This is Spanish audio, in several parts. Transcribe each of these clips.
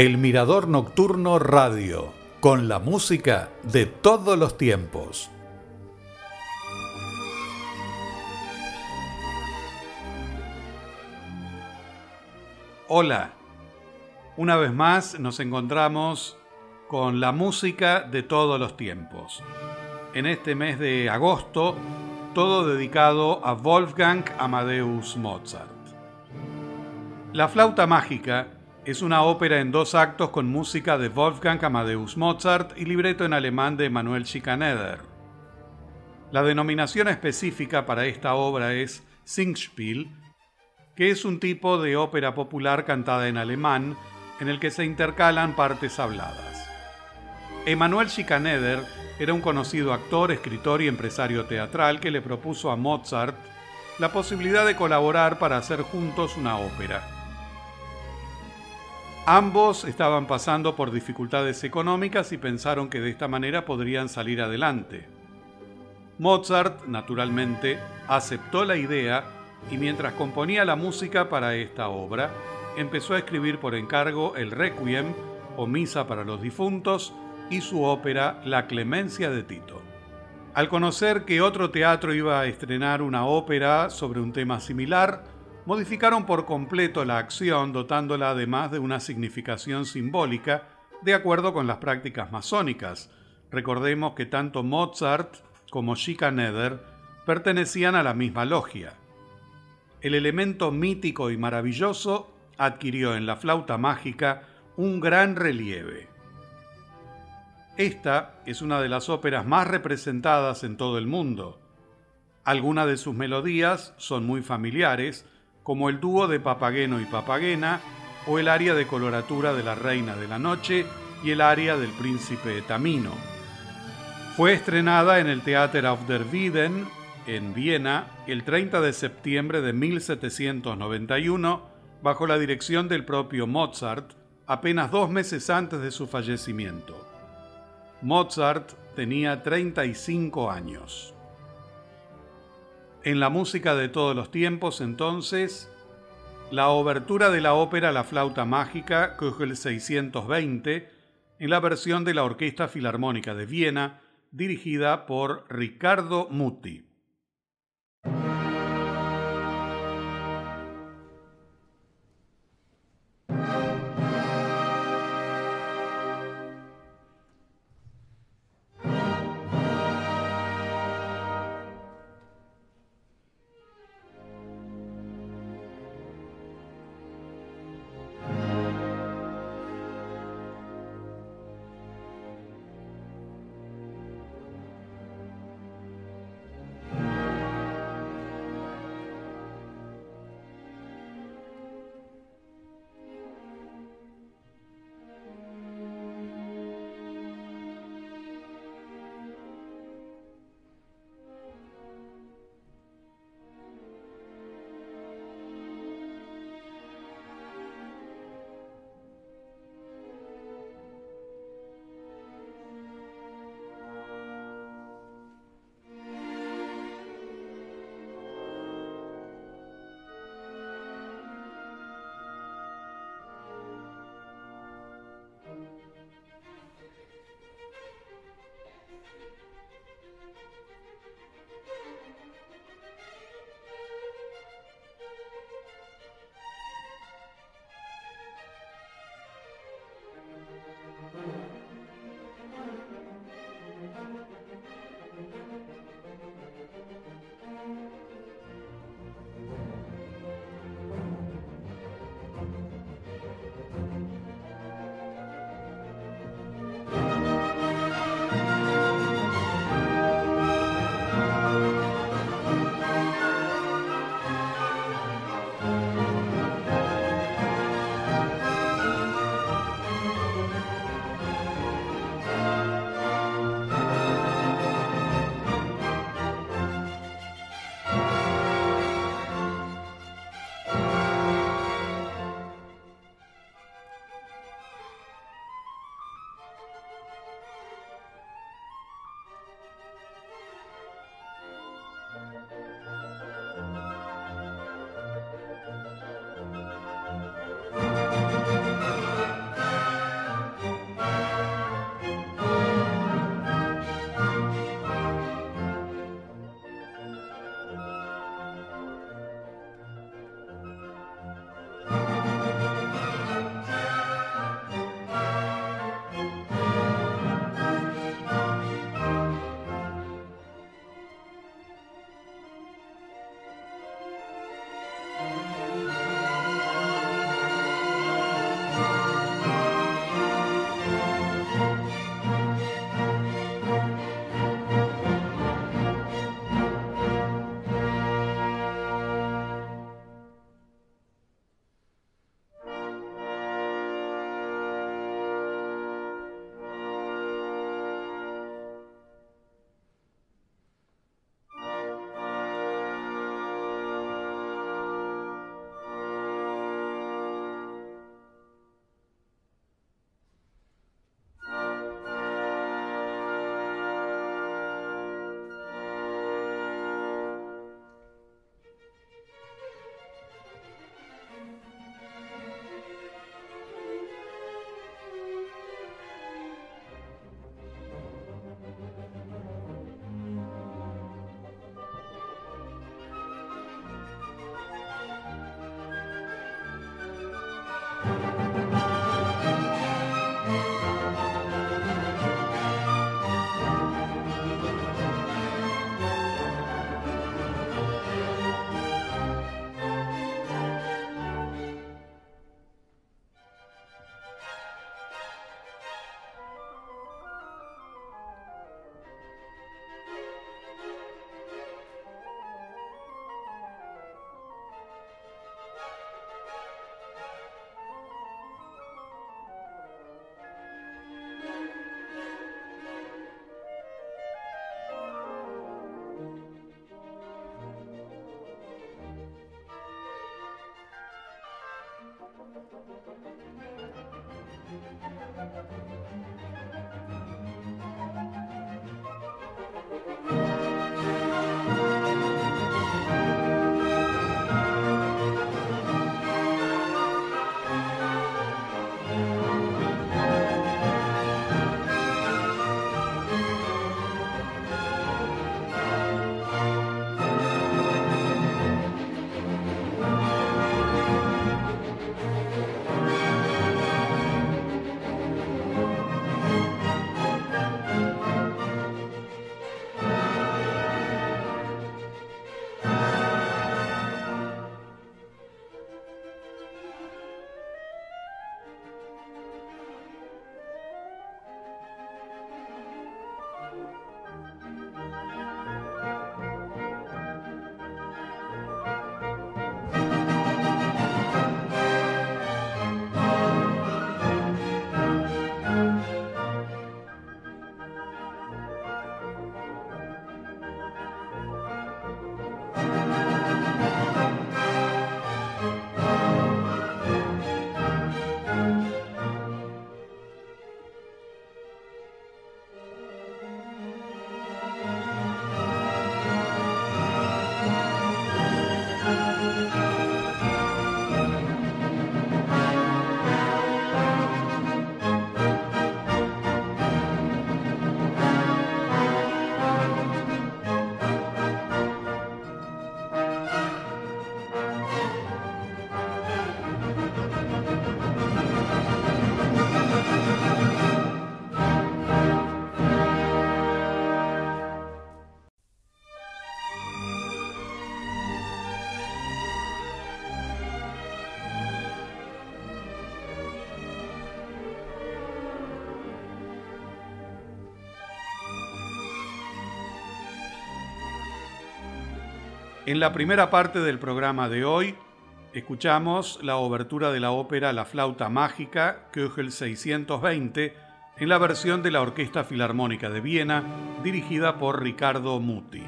El Mirador Nocturno Radio, con la música de todos los tiempos. Hola, una vez más nos encontramos con la música de todos los tiempos. En este mes de agosto, todo dedicado a Wolfgang Amadeus Mozart. La flauta mágica es una ópera en dos actos con música de Wolfgang Amadeus Mozart y libreto en alemán de Manuel Schikaneder. La denominación específica para esta obra es Singspiel, que es un tipo de ópera popular cantada en alemán en el que se intercalan partes habladas. Emanuel Schikaneder era un conocido actor, escritor y empresario teatral que le propuso a Mozart la posibilidad de colaborar para hacer juntos una ópera. Ambos estaban pasando por dificultades económicas y pensaron que de esta manera podrían salir adelante. Mozart, naturalmente, aceptó la idea y mientras componía la música para esta obra, empezó a escribir por encargo el Requiem o Misa para los Difuntos y su ópera La Clemencia de Tito. Al conocer que otro teatro iba a estrenar una ópera sobre un tema similar, modificaron por completo la acción dotándola además de una significación simbólica de acuerdo con las prácticas masónicas. Recordemos que tanto Mozart como Schikaneder pertenecían a la misma logia. El elemento mítico y maravilloso adquirió en la flauta mágica un gran relieve. Esta es una de las óperas más representadas en todo el mundo. Algunas de sus melodías son muy familiares, como el dúo de Papageno y Papagena o el aria de coloratura de la Reina de la Noche y el aria del Príncipe Tamino. Fue estrenada en el Theater auf der Wieden, en Viena, el 30 de septiembre de 1791, bajo la dirección del propio Mozart, apenas dos meses antes de su fallecimiento. Mozart tenía 35 años. En la música de todos los tiempos, entonces, la obertura de la ópera La flauta mágica, el 620, en la versión de la Orquesta Filarmónica de Viena, dirigida por Riccardo Muti. En la primera parte del programa de hoy escuchamos la obertura de la ópera La flauta mágica, Köchel 620, en la versión de la Orquesta Filarmónica de Viena, dirigida por Ricardo Muti.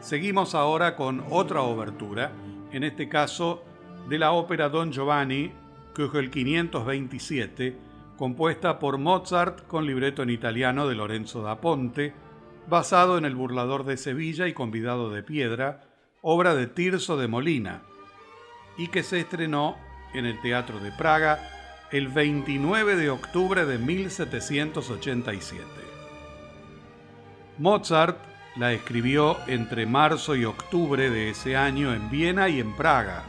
Seguimos ahora con otra obertura, en este caso de la ópera Don Giovanni, Köchel 527, compuesta por Mozart con libreto en italiano de Lorenzo da Ponte, basado en El burlador de Sevilla y convidado de piedra, obra de Tirso de Molina, y que se estrenó en el Teatro de Praga el 29 de octubre de 1787. Mozart la escribió entre marzo y octubre de ese año en Viena y en Praga.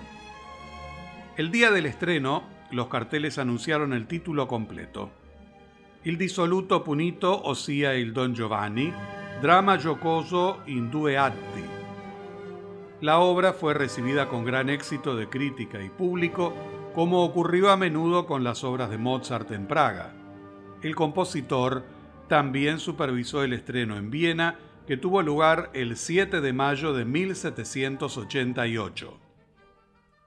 El día del estreno, los carteles anunciaron el título completo. Il dissoluto punito, ossia il Don Giovanni, Drama giocoso in due atti. La obra fue recibida con gran éxito de crítica y público, como ocurrió a menudo con las obras de Mozart en Praga. El compositor también supervisó el estreno en Viena, que tuvo lugar el 7 de mayo de 1788.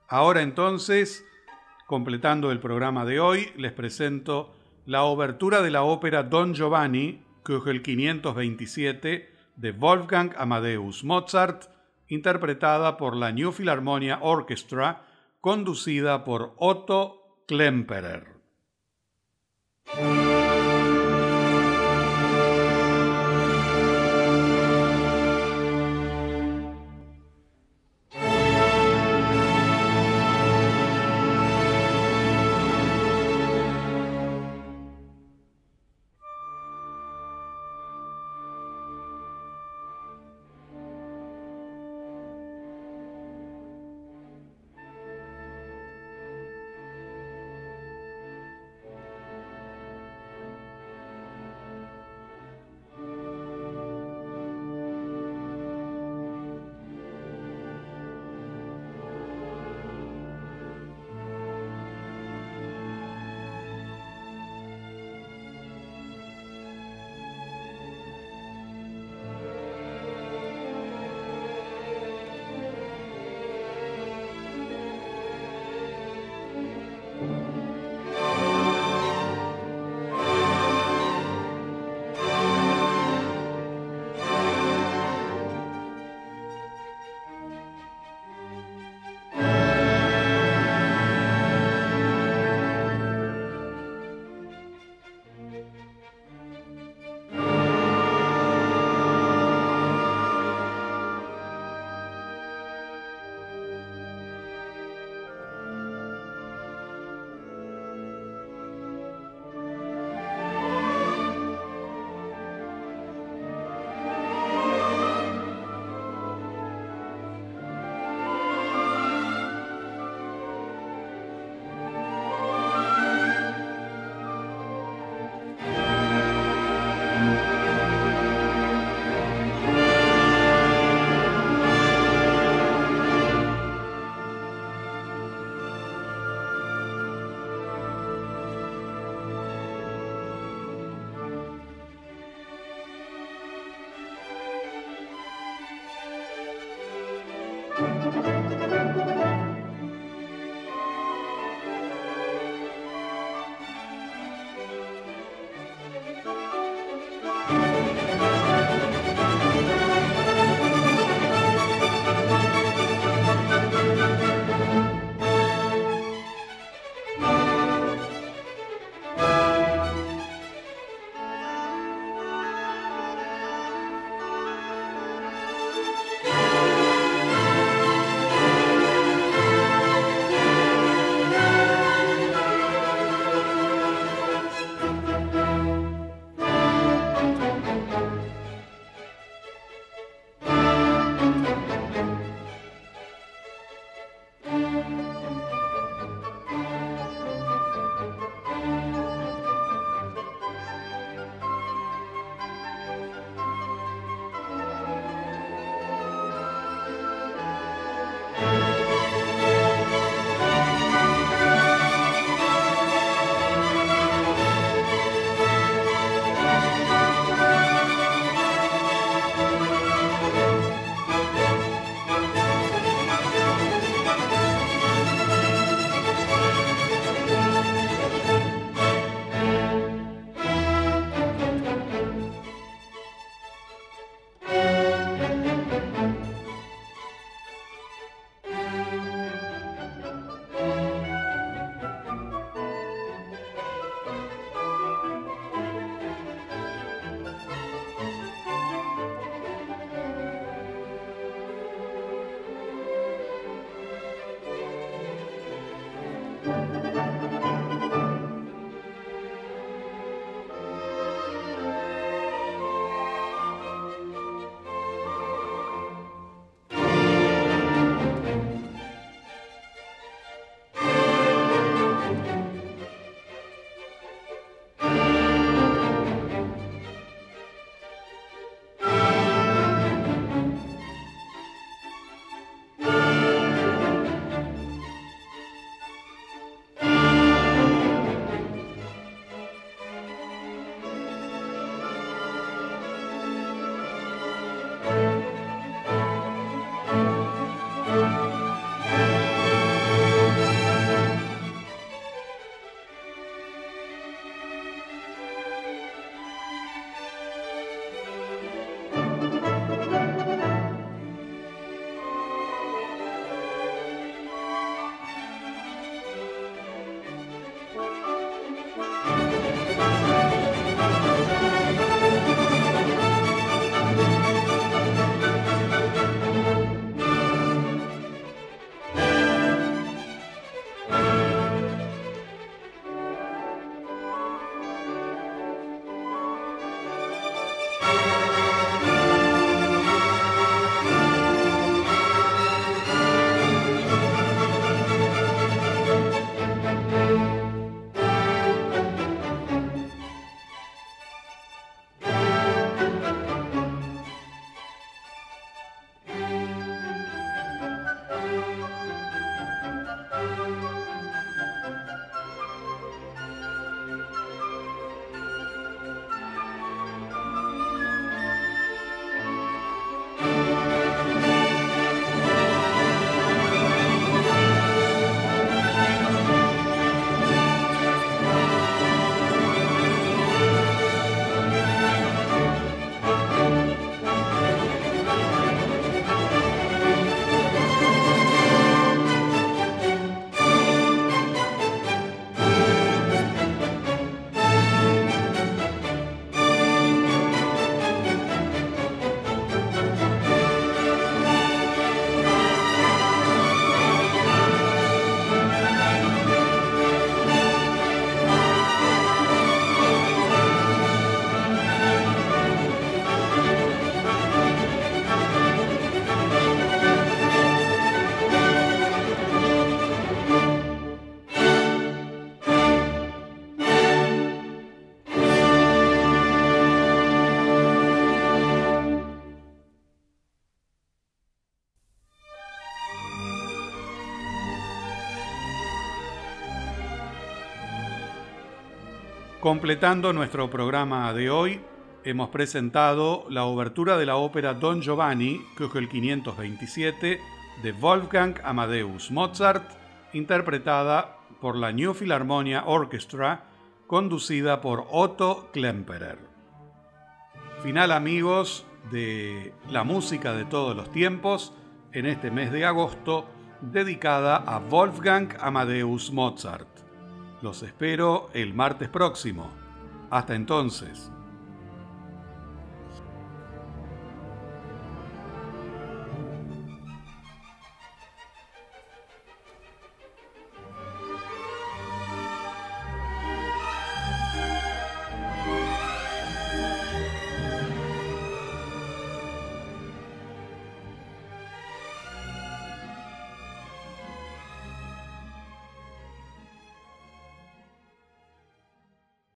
Ahora entonces, completando el programa de hoy, les presento la obertura de la ópera Don Giovanni el 527 de Wolfgang Amadeus Mozart, interpretada por la New Philharmonia Orchestra, conducida por Otto Klemperer. Completando nuestro programa de hoy, hemos presentado la obertura de la ópera Don Giovanni, el 527, de Wolfgang Amadeus Mozart, interpretada por la New Philharmonia Orchestra, conducida por Otto Klemperer. Final amigos de la música de todos los tiempos en este mes de agosto dedicada a Wolfgang Amadeus Mozart. Los espero el martes próximo. Hasta entonces.